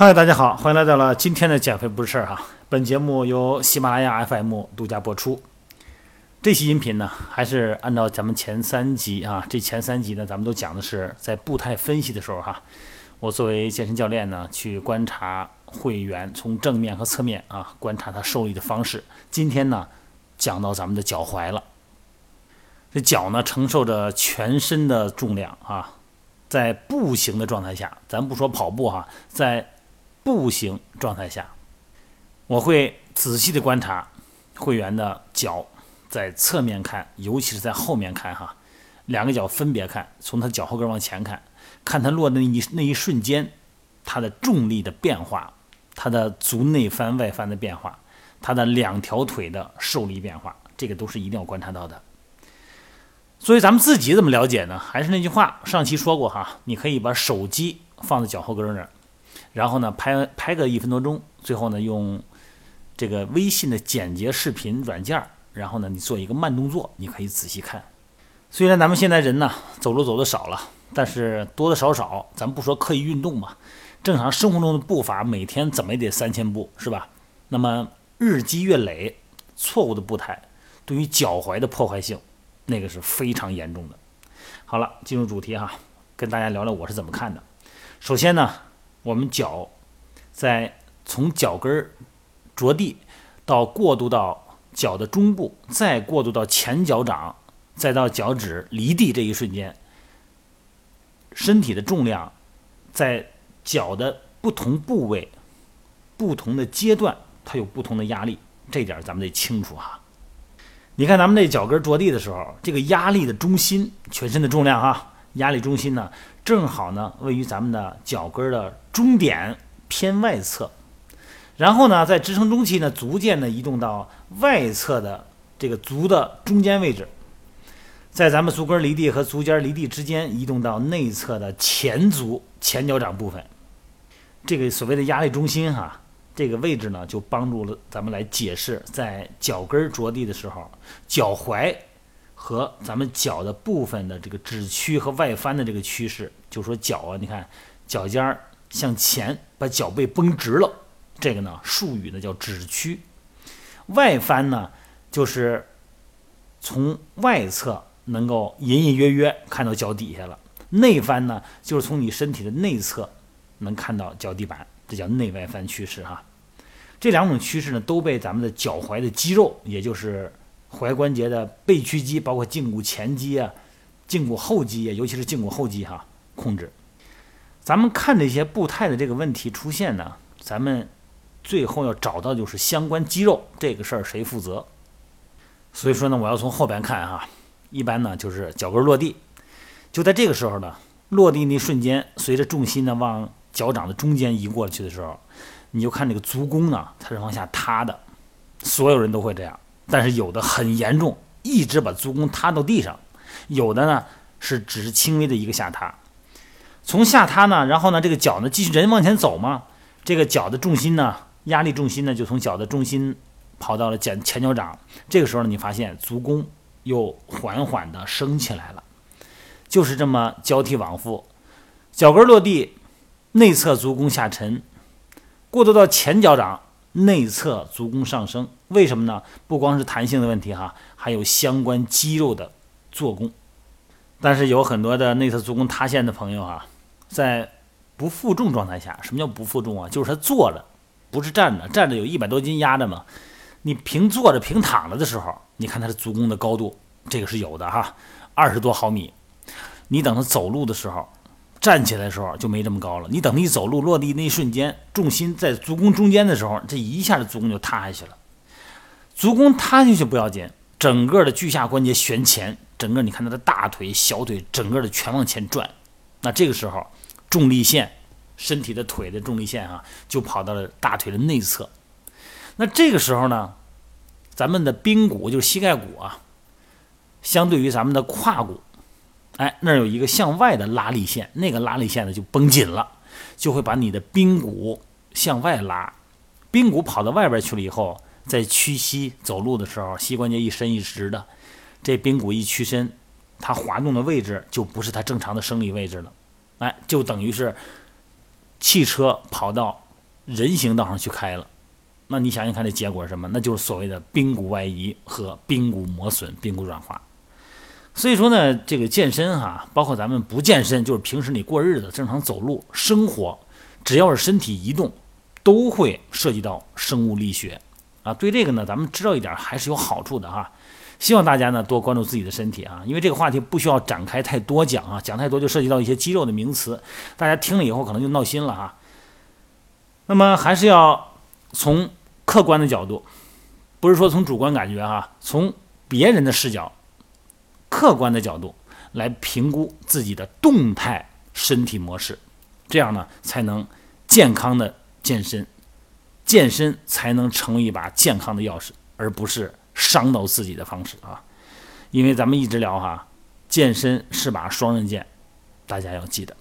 嗨，大家好，欢迎来到了今天的减肥不是事儿哈。本节目由喜马拉雅 FM 独家播出。这期音频呢，还是按照咱们前三集啊，这前三集呢，咱们都讲的是在步态分析的时候哈，我作为健身教练呢，去观察会员从正面和侧面啊，观察他受力的方式。今天呢，讲到咱们的脚踝了。这脚呢，承受着全身的重量啊，在步行的状态下，咱不说跑步哈，在步行状态下，我会仔细的观察会员的脚，在侧面看，尤其是在后面看哈，两个脚分别看，从他脚后跟往前看，看他落的那一那一瞬间，他的重力的变化，他的足内翻外翻的变化，他的两条腿的受力变化，这个都是一定要观察到的。所以咱们自己怎么了解呢？还是那句话，上期说过哈，你可以把手机放在脚后跟那儿。然后呢，拍拍个一分多钟，最后呢，用这个微信的简洁视频软件儿，然后呢，你做一个慢动作，你可以仔细看。虽然咱们现在人呢走路走的少了，但是多多少少，咱不说刻意运动嘛，正常生活中的步伐每天怎么也得三千步，是吧？那么日积月累，错误的步态对于脚踝的破坏性，那个是非常严重的。好了，进入主题哈，跟大家聊聊我是怎么看的。首先呢。我们脚在从脚跟着地到过渡到脚的中部，再过渡到前脚掌，再到脚趾离地这一瞬间，身体的重量在脚的不同部位、不同的阶段，它有不同的压力，这点咱们得清楚哈。你看咱们这脚跟着地的时候，这个压力的中心，全身的重量哈，压力中心呢？正好呢，位于咱们的脚跟的中点偏外侧，然后呢，在支撑中期呢，逐渐的移动到外侧的这个足的中间位置，在咱们足跟离地和足尖离地之间移动到内侧的前足前脚掌部分。这个所谓的压力中心哈，这个位置呢，就帮助了咱们来解释在脚跟着地的时候，脚踝。和咱们脚的部分的这个趾屈和外翻的这个趋势，就说脚啊，你看脚尖儿向前，把脚背绷直了，这个呢术语呢叫趾屈。外翻呢就是从外侧能够隐隐约约看到脚底下了，内翻呢就是从你身体的内侧能看到脚底板，这叫内外翻趋势哈。这两种趋势呢都被咱们的脚踝的肌肉，也就是。踝关节的背屈肌，包括胫骨前肌啊、胫骨后肌啊，尤其是胫骨后肌哈，控制。咱们看这些步态的这个问题出现呢，咱们最后要找到就是相关肌肉这个事儿谁负责。所以说呢，我要从后边看哈，一般呢就是脚跟落地，就在这个时候呢，落地那瞬间，随着重心呢往脚掌的中间移过去的时候，你就看这个足弓呢，它是往下塌的，所有人都会这样。但是有的很严重，一直把足弓塌到地上；有的呢是只是轻微的一个下塌。从下塌呢，然后呢这个脚呢继续人往前走嘛，这个脚的重心呢，压力重心呢就从脚的重心跑到了前前脚掌。这个时候呢，你发现足弓又缓缓地升起来了，就是这么交替往复，脚跟落地，内侧足弓下沉，过渡到前脚掌。内侧足弓上升，为什么呢？不光是弹性的问题哈，还有相关肌肉的做工。但是有很多的内侧足弓塌陷的朋友啊，在不负重状态下，什么叫不负重啊？就是他坐着，不是站着，站着有一百多斤压着嘛。你平坐着、平躺着的时候，你看他的足弓的高度，这个是有的哈，二十多毫米。你等他走路的时候。站起来的时候就没这么高了。你等你走路落地那一瞬间，重心在足弓中间的时候，这一下子足弓就塌下去了。足弓塌进去不要紧，整个的距下关节旋前，整个你看他的大腿、小腿，整个的全往前转。那这个时候，重力线，身体的腿的重力线啊，就跑到了大腿的内侧。那这个时候呢，咱们的髌骨就是膝盖骨啊，相对于咱们的胯骨。哎，那儿有一个向外的拉力线，那个拉力线呢就绷紧了，就会把你的髌骨向外拉。髌骨跑到外边去了以后，在屈膝走路的时候，膝关节一伸一直的，这髌骨一屈伸，它滑动的位置就不是它正常的生理位置了。哎，就等于是汽车跑到人行道上去开了，那你想想看，这结果是什么？那就是所谓的髌骨外移和髌骨磨损、髌骨软化。所以说呢，这个健身哈，包括咱们不健身，就是平时你过日子、正常走路、生活，只要是身体移动，都会涉及到生物力学啊。对这个呢，咱们知道一点还是有好处的哈。希望大家呢多关注自己的身体啊，因为这个话题不需要展开太多讲啊，讲太多就涉及到一些肌肉的名词，大家听了以后可能就闹心了哈。那么还是要从客观的角度，不是说从主观感觉哈，从别人的视角、客观的角度来评估自己的动态身体模式，这样呢才能健康的健身，健身才能成为一把健康的钥匙，而不是。伤到自己的方式啊，因为咱们一直聊哈，健身是把双刃剑，大家要记得。